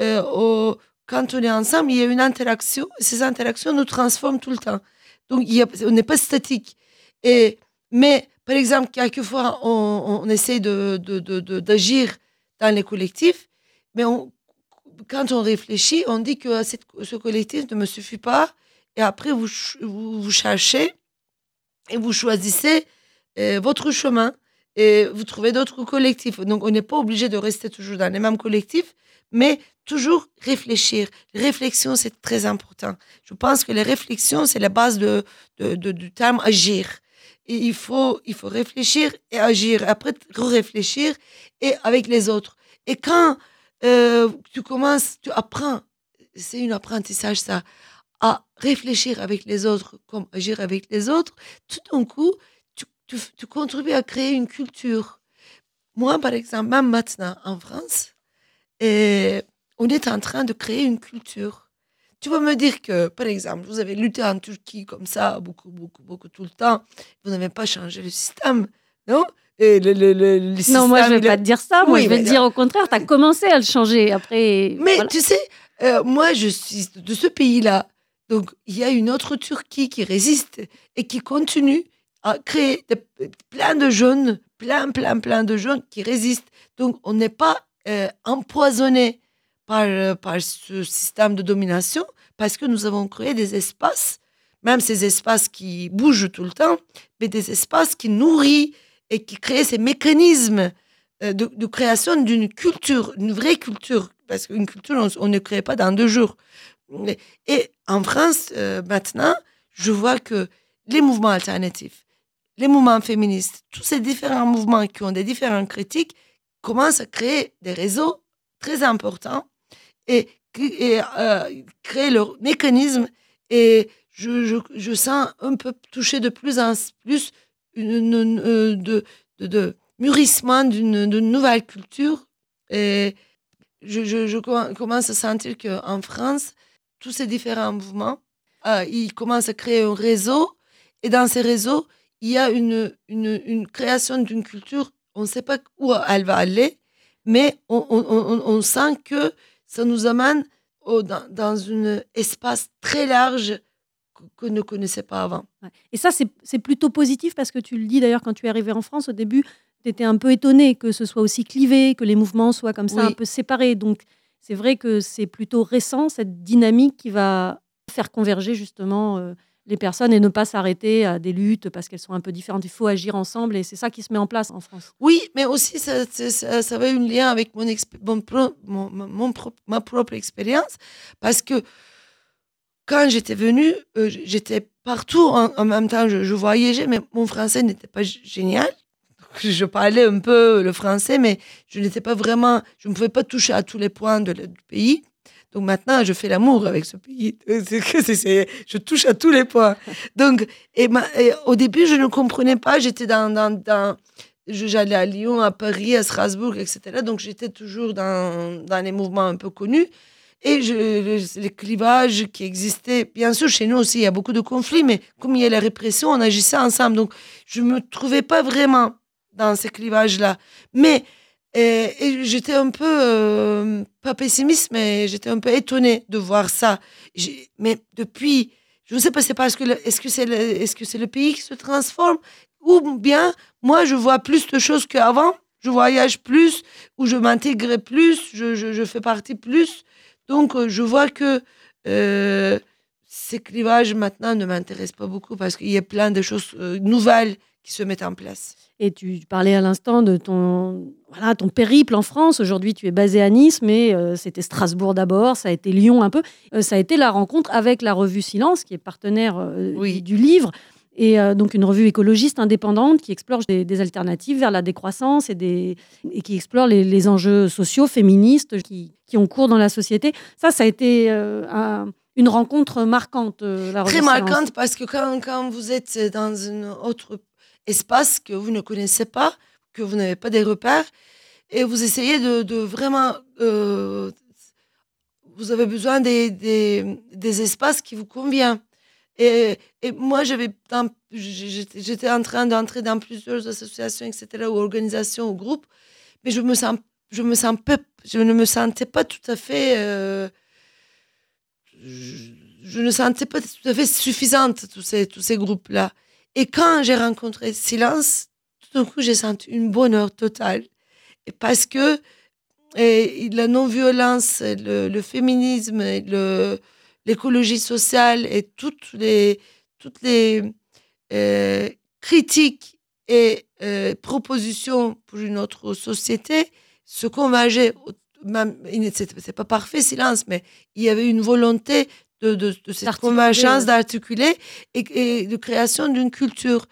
S4: euh, quand on est ensemble, il y a une interaction. Ces interactions nous transforment tout le temps. Donc, on n'est pas statique. Et, mais, par exemple, quelquefois, on, essaie d'agir de, de, dans les collectifs, mais quand on réfléchit, on dit que ce collectif ne me suffit pas. Et après, vous, vous, vous cherchez et vous choisissez euh, votre chemin et vous trouvez d'autres collectifs. Donc, on n'est pas obligé de rester toujours dans les mêmes collectifs, mais toujours réfléchir. Réflexion, c'est très important. Je pense que les réflexions, c'est la base de, du terme agir. Il faut, il faut réfléchir et agir. Après, réfléchir et avec les autres. Et quand euh, tu commences, tu apprends, c'est un apprentissage ça, à réfléchir avec les autres comme agir avec les autres, tout d'un coup, tu, contribues à créer une culture. Moi, par exemple, même maintenant en France, et on est en train de créer une culture. Tu vas me dire que, par exemple, vous avez lutté en Turquie comme ça, beaucoup, beaucoup, beaucoup, tout le temps. Vous n'avez pas changé le système, non?
S1: Et le, le, non, moi, je ne vais pas te dire ça. Moi, je vais te dire au contraire, tu as commencé à le changer. Après,
S4: mais tu sais, euh, moi, je suis de ce pays-là. Donc, il y a une autre Turquie qui résiste et qui continue créer plein de jeunes, plein, plein, plein de jeunes qui résistent. Donc, on n'est pas euh, empoisonné par, euh, par ce système de domination parce que nous avons créé des espaces, même ces espaces qui bougent tout le temps, mais des espaces qui nourrissent et qui créent ces mécanismes euh, de, création d'une culture, une vraie culture. Parce qu'une culture, on, ne crée pas dans deux jours. Et en France, maintenant, je vois que les mouvements alternatifs, les mouvements féministes, tous ces différents mouvements qui ont des différentes critiques, commencent à créer des réseaux très importants et, et euh, créer leur mécanisme. Et je, je, sens un peu toucher de plus en plus euh, de, de, mûrissement d'une nouvelle culture. Et je, je, commence à sentir qu'en France, tous ces différents mouvements, euh, ils commencent à créer un réseau. Et dans ces réseaux, il y a une, une, une création d'une culture, on ne sait pas où elle va aller, mais on, on, on, sent que ça nous amène au, dans, dans un espace très large qu'on ne connaissait pas avant.
S1: Et ça, c'est plutôt positif parce que tu le dis d'ailleurs quand tu es arrivé en France, au début, tu étais un peu étonné que ce soit aussi clivé, que les mouvements soient comme ça un peu séparés. Donc, c'est vrai que c'est plutôt récent, cette dynamique qui va faire converger justement euh, les personnes et ne pas s'arrêter à des luttes parce qu'elles sont un peu différentes. Il faut agir ensemble et c'est ça qui se met en place en France.
S4: Oui, mais aussi ça, ça, ça avait un lien avec mon, mon, ma propre expérience parce que quand j'étais venue, euh, j'étais partout en, même temps, je, voyageais, mais mon français n'était pas génial. Je parlais un peu le français, mais je n'étais pas vraiment, je ne pouvais pas toucher à tous les points de, du pays. Donc maintenant, je fais l'amour avec ce pays. je touche à tous les points. Donc, au début, je ne comprenais pas. J'étais dans, dans, j'allais à Lyon, à Paris, à Strasbourg, etc. Donc j'étais toujours dans, dans les mouvements un peu connus. Et les clivages qui existaient, bien sûr, chez nous aussi, il y a beaucoup de conflits, mais comme il y a la répression, on agissait ensemble. Donc, je ne me trouvais pas vraiment dans ces clivages-là. Mais et, j'étais un peu, euh, pas pessimiste, mais j'étais un peu étonnée de voir ça. Mais depuis, je ne sais pas, c'est parce que est-ce que c'est le, est-ce que le pays qui se transforme? Ou bien moi je vois plus de choses qu'avant. Je voyage plus, ou je m'intègre plus, je, je, fais partie plus. Donc euh, je vois que euh, ces clivages maintenant ne m'intéressent pas beaucoup parce qu'il y a plein de choses nouvelles qui se mettent en place.
S1: Et tu parlais à l'instant de ton, voilà, ton périple en France. Aujourd'hui, tu es basé à Nice, mais euh, c'était Strasbourg d'abord, ça a été Lyon un peu. Euh, ça a été la rencontre avec la revue Silence, qui est partenaire euh,
S4: Oui.
S1: du, livre. Et donc une revue écologiste indépendante qui explore des, des alternatives vers la décroissance et, des, et qui explore les, les enjeux sociaux, féministes qui, qui ont cours dans la société. Ça, ça a été un- une rencontre marquante, la
S4: Très marquante parce que quand, quand vous êtes dans un autre espace que vous ne connaissez pas, que vous n'avez pas des repères, et vous essayez de, vraiment... euh, vous avez besoin des, des, espaces qui vous conviennent. Et, et moi, j'étais en train d'entrer dans plusieurs associations, etc., ou organisations, ou groupes, mais je me je me sens je ne me sentais pas tout à fait, euh, je, je ne sentais pas tout à fait suffisante tous ces, tous ces groupes-là. Et quand j'ai rencontré Silence, tout d'un coup, j'ai senti une bonheur totale, parce que la non-violence, le, féminisme, l'écologie sociale et toutes les, euh, critiques et euh, propositions pour une autre société se convergeaient. c'est pas parfait, silence, mais il y avait une volonté de, de, de cette
S1: ouais.
S4: d'articuler et, et de création d'une culture.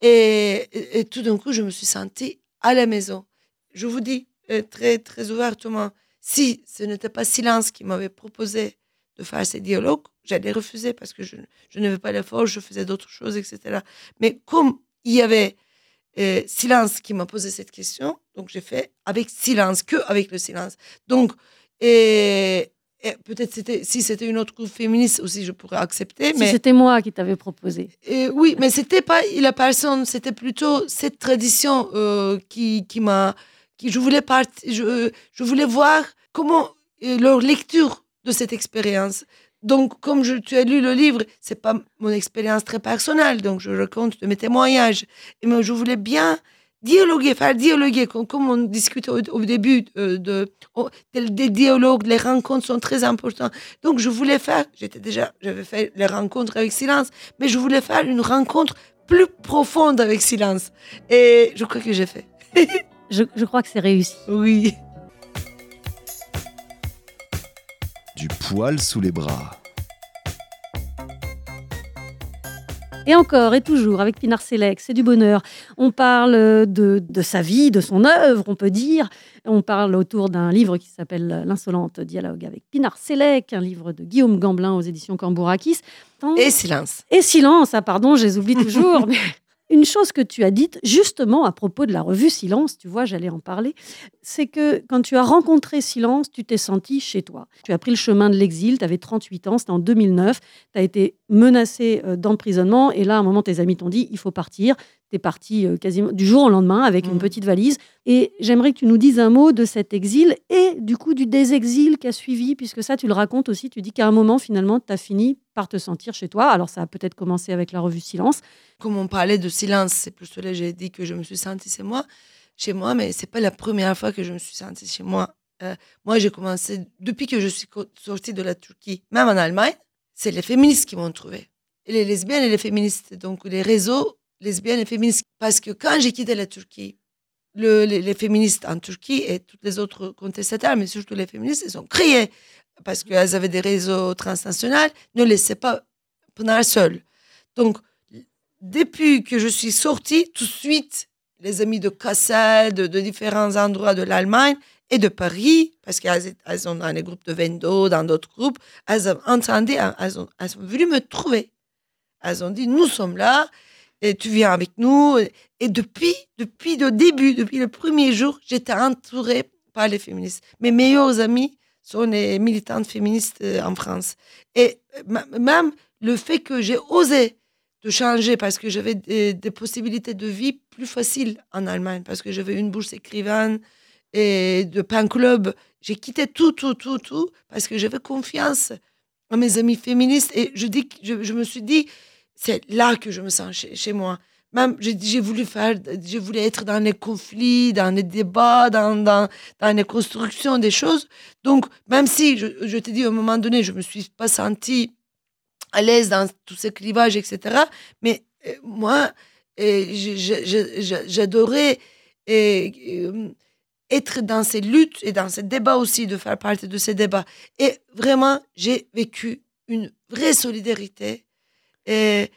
S4: Et, et- et tout d'un coup, je me suis sentie à la maison. Je vous dis euh, très, très ouvertement, si ce n'était pas Silence qui m'avait proposé de faire ces dialogues, j'allais refuser parce que je, je n'avais pas l'effort, je faisais d'autres choses, etc. Mais comme il y avait euh, Silence qui m'a posé cette question, donc j'ai fait avec Silence, que avec le silence. Donc, et peut-être c'était, si c'était une autre groupe féministe aussi, je pourrais accepter,
S1: Si
S4: mais
S1: c'était moi qui t'avais proposé.
S4: oui, mais c'était pas la personne, c'était plutôt cette tradition euh, qui, qui m'a, qui je voulais je, je voulais voir comment euh, leur lecture de cette expérience. Donc, comme je, tu as lu le livre, c'est pas mon expérience très personnelle, donc je raconte de mes témoignages. Et moi, je voulais bien dialoguer, faire dialoguer, comme, comme on discutait au, au début euh, de, des, des dialogues, les rencontres sont très importantes. Donc, je voulais faire, j'étais déjà, j'avais fait les rencontres avec silence, mais je voulais faire une rencontre plus profonde avec silence. Et je crois que j'ai fait.
S1: Je, je crois que c'est réussi.
S4: Oui.
S5: Du poil sous les bras.
S1: Et encore et toujours avec Pinar Selec, c'est du bonheur. On parle de, de sa vie, de son œuvre, on peut dire. On parle autour d'un livre qui s'appelle L'insolente dialogue avec Pinar Selec, un livre de Guillaume Gamblin aux éditions Cambourakis. Tant-
S4: Et silence.
S1: Et silence, ah pardon, je les oublie toujours. mais une chose que tu as dite justement à propos de la revue Silence, tu vois, j'allais en parler, c'est que quand tu as rencontré Silence, tu t'es senti chez toi. Tu as pris le chemin de l'exil, tu avais 38 ans, c'était en 2009, tu as été menacé euh, d'emprisonnement et là, à un moment, tes amis t'ont dit, il faut partir. Tu es parti euh, quasiment du jour au lendemain avec une
S4: Mhm.
S1: petite valise. Et j'aimerais que tu nous dises un mot de cet exil et du coup du désexil qui a suivi, puisque ça, tu le racontes aussi. Tu dis qu'à un moment, finalement, tu as fini par te sentir chez toi. Alors, ça a peut-être commencé avec la revue Silence.
S4: Comme on parlait de silence, c'est plus cela j'ai dit que je me suis sentie chez moi, chez moi, mais c'est pas la première fois que je me suis sentie chez moi. Euh, moi, j'ai commencé depuis que je suis sortie de la Turquie, même en Allemagne, c'est les féministes qui m'ont trouvé. Et les lesbiennes et les féministes, donc les réseaux lesbiennes et féministes. Parce que quand j'ai quitté la Turquie, le- les, féministes en Turquie et toutes les autres contestataires, mais surtout les féministes, ils ont crié parce qu'elles avaient des réseaux transnationaux, ne laissaient pas pendant seule. Donc, depuis que je suis sortie, tout de suite, les amis de Kassel, de, de différents endroits de l'Allemagne et de Paris, parce qu'elles elles sont dans les groupes de Vendo, dans d'autres groupes, elles ont entendu, elles ont, elles sont venues me trouver. Elles ont dit, nous sommes là, tu viens avec nous. Et depuis, depuis le début, depuis le premier jour, j'étais entourée par les féministes. Mes meilleurs amis sont les militantes féministes euh, en France. Et euh, même le fait que j'ai osé de changer parce que j'avais des, possibilités de vie plus faciles en Allemagne, parce que j'avais une bourse écrivaine et de pain club. J'ai quitté tout, tout, tout, tout, parce que j'avais confiance en mes amis féministes. Et je, dis, je me suis dit, c'est là que je me sens chez, moi. Même, j'ai voulu faire, être dans les conflits, dans les débats, dans, dans, dans les constructions des choses. Donc, même si, je, je te dis, à un moment donné, je me suis pas sentie à l'aise dans tous ces clivages, etc. Mais euh, moi, euh, j'adorais euh, être dans ces luttes et dans ces débats aussi, de faire partie de ces débats. Et vraiment, j'ai vécu une vraie solidarité et,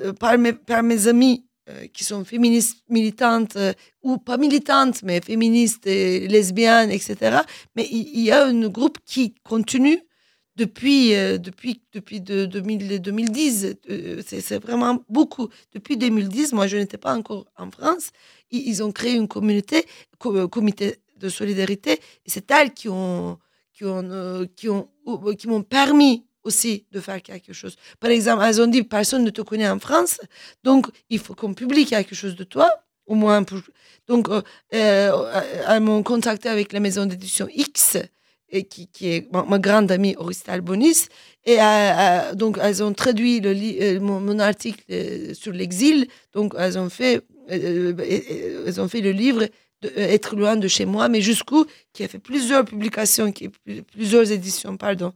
S4: euh, par, mes, par amis euh, qui sont féministes, militantes, euh, ou pas militantes, mais féministes et lesbiennes, etc. Mais il y, a un groupe qui continue depuis, depuis, depuis de, 2000 2010. euh, c'est vraiment beaucoup. Depuis 2010, moi, je n'étais pas encore en France. Ils, ont créé une communauté, co- comité de solidarité. C'est elles qui ont, qui ont, qui ont, qui m'ont permis aussi de faire quelque chose. Par exemple, elles ont dit, personne ne te connaît en France, donc il faut qu'on publie quelque chose de toi, au moins. Pour... Donc, euh, euh, elles m'ont contacté avec la maison d'édition X, qui, qui est ma, grande amie Auristal Bonis. Et euh, donc, elles ont traduit le mon, mon article sur l'exil. Donc, elles ont fait, elles ont fait le livre euh, Être loin de chez moi, mais jusqu'où, qui a fait plusieurs publications, plusieurs éditions, pardon.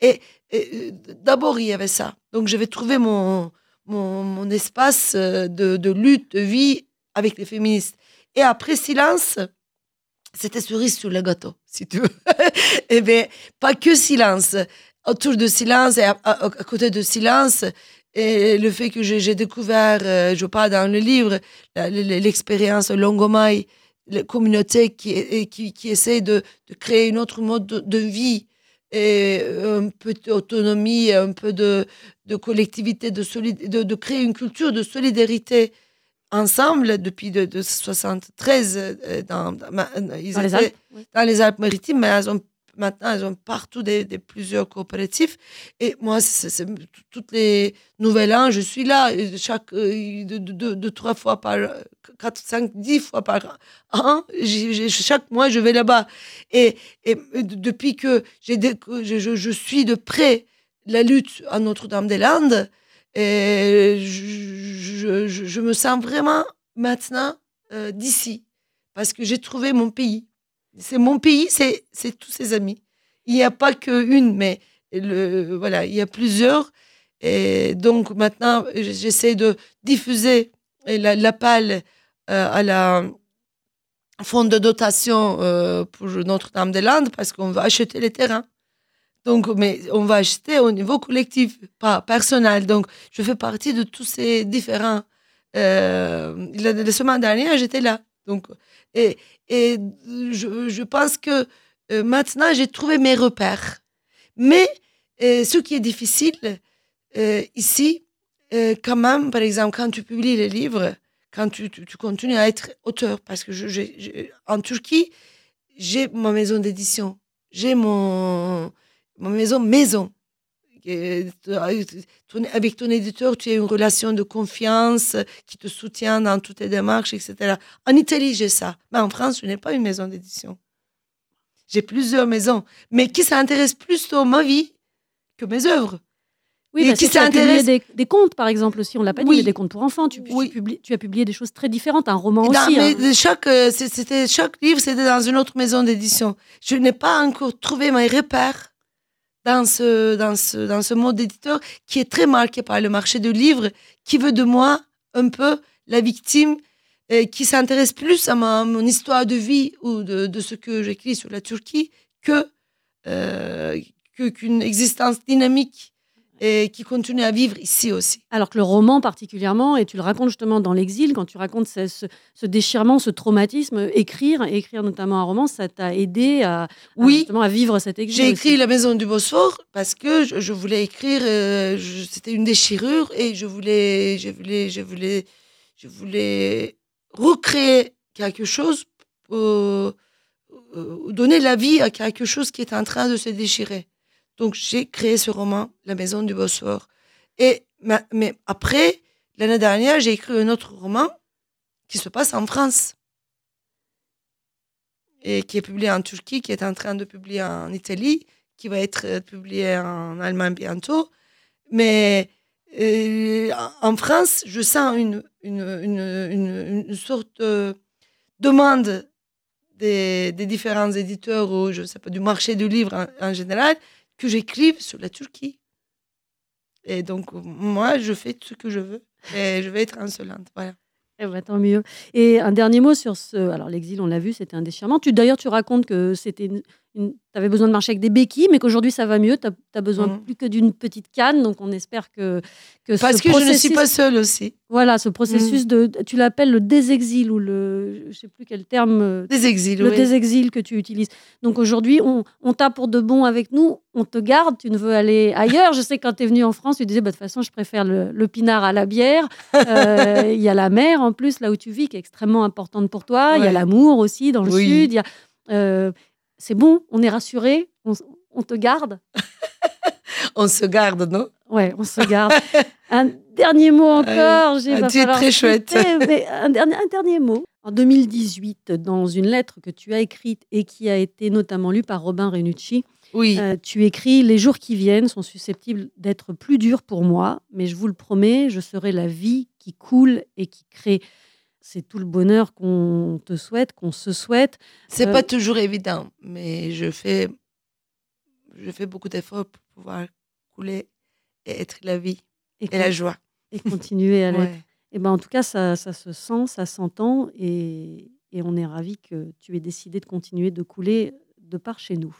S4: Et, et, euh, d'abord, il y avait ça. Donc, je vais trouver mon, mon, espace euh, de, lutte, de vie avec les féministes. Et après, silence, c'était cerise sur le gâteau, si tu veux. Eh bien, pas que silence. Autour de silence et à, côté de silence, et le fait que j'ai découvert, je parle dans le livre, l'expérience Longomai, la communauté qui, qui, qui essaie de, de créer une autre mode de, de vie, et un peu d'autonomie, un peu de, de collectivité, de, solid- de, de créer une culture de solidarité ensemble depuis de, de 73 euh, dans, dans,
S1: Dans les Alpes. oui.
S4: dans les Alpes-Maritimes, mais elles ont, maintenant, elles ont partout des, plusieurs coopératifs. Et moi, c'est, toutes les nouvelles ans, je suis là, chaque, euh, deux, deux, deux, trois fois par, quatre, cinq, dix fois par an, chaque mois, je vais là-bas. Et, depuis que, j'ai, je, suis de près la lutte à Notre-Dame-des-Landes, et je me sens vraiment maintenant euh, d'ici, parce que j'ai trouvé mon pays. C'est mon pays, c'est tous ses amis. Il n'y a pas qu'une, mais voilà, il y a plusieurs. Et donc maintenant, j'essaie de diffuser la- l'appel euh, à la fonds de dotation euh, pour Notre-Dame-des-Landes parce qu'on va acheter les terrains. Donc, mais on va acheter au niveau collectif, pas personnel. Donc, je fais partie de tous ces différents. Euh, la, la semaine dernière, j'étais là. Donc, et, et je, pense que euh, maintenant, j'ai trouvé mes repères. Mais euh, ce qui est difficile euh, ici, euh, quand même, par exemple, quand tu publies les livres, quand tu, continues à être auteur, parce que en Turquie, j'ai ma maison d'édition, j'ai mon, ma maison maison. Euh, Avec ton éditeur, tu as une relation de confiance qui te soutient dans toutes tes démarches, etc. En Italie, j'ai ça. Mais en France, je n'ai pas une maison d'édition. J'ai plusieurs maisons, mais qui s'intéressent plus à ma vie que mes œuvres.
S1: Oui, parce
S4: qui
S1: tu
S4: s'intéresse-
S1: des, des contes, par exemple, aussi. On l'a pas dit,
S4: Oui.
S1: mais des contes pour enfants. Tu, tu
S4: Oui.
S1: publies- tu as publié des choses très différentes, un roman
S4: Non,
S1: aussi.
S4: mais
S1: hein.
S4: chaque, euh, c'est- c'était, chaque livre, c'était dans une autre maison d'édition. Je n'ai pas encore trouvé mes repères dans ce, dans ce, dans ce mode d'éditeur qui est très marqué par le marché du livre, qui veut de moi un peu la victime, qui s'intéresse plus à ma, mon histoire de vie ou de, de ce que j'écris sur la Turquie que, euh, qu'une existence dynamique et qui continue à vivre ici aussi.
S1: Alors que le roman particulièrement, et tu le racontes justement dans l'exil, quand tu racontes ce, ce- ce déchirement, ce traumatisme, écrire, écrire notamment un roman, ça t'a aidé à, à
S4: Oui.
S1: justement à vivre cet exil.
S4: J'ai écrit La Maison du Bosphore parce que je, je voulais écrire, euh, c'était une déchirure et je voulais, je voulais, je voulais, je voulais recréer quelque chose pour- euh, donner la vie à quelque chose qui est en train de se déchirer. Donc j'ai créé ce roman, La Maison du Bosphore. Et mais après, l'année dernière, j'ai écrit un autre roman qui se passe en France et qui est publié en Turquie, qui est en train de publier en Italie, qui va être publié en Allemagne bientôt. Mais euh, en France, je sens une, une, une, une sorte de demande des, des, différents éditeurs ou je sais pas, du marché du livre en, général que j'écrive sur la Turquie. Et donc, moi, je fais ce que je veux et je vais être insolente. Voilà.
S1: Eh ben, tant mieux. Et un dernier mot sur ce. Alors, l'exil, on l'a vu, c'était un déchirement. D'ailleurs, tu racontes que c'était tu avais besoin de marcher avec des béquilles, mais qu'aujourd'hui ça va mieux. Tu as, besoin mmh. plus que d'une petite canne. Donc on espère que. que
S4: Parce que je ne suis pas seule aussi.
S1: Voilà, ce processus mmh. de. Tu l'appelles le désexil ou le. Je sais plus quel terme. Euh,
S4: désexil,
S1: Le désexil que tu utilises. Donc aujourd'hui, on, on t'a pour de bon avec nous. On te garde. Tu ne veux aller ailleurs. je sais que quand tu es venu en France, tu disais bah, de toute façon, je préfère le, pinard à la bière. Euh, il y a la mer en plus, là où tu vis, qui est extrêmement importante pour toi. Il y a l'amour aussi dans le sud. Il y a. Euh, c'est bon, on est rassuré, on, te garde.
S4: on se garde, non?
S1: Ouais, on se garde. un dernier mot encore.
S4: J'ai, tu es très chouette.
S1: un, dernier, un dernier mot. En 2018, dans une lettre que tu as écrite et qui a été notamment lue par Robin Renucci,
S4: oui. Euh,
S1: tu écris Les jours qui viennent sont susceptibles d'être plus durs pour moi, mais je vous le promets, je serai la vie qui coule et qui crée c'est tout le bonheur qu'on te souhaite, qu'on se souhaite.
S4: C'est pas euh, toujours évident, mais je fais, je fais beaucoup d'efforts pour pouvoir couler et être la vie et, la joie.
S1: Et continuer à l'être. Et eh ben, en tout cas, ça, ça se sent, ça s'entend et, et on est ravis que tu aies décidé de continuer de couler de par chez nous.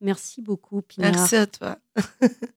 S1: Merci beaucoup.
S4: Merci à toi.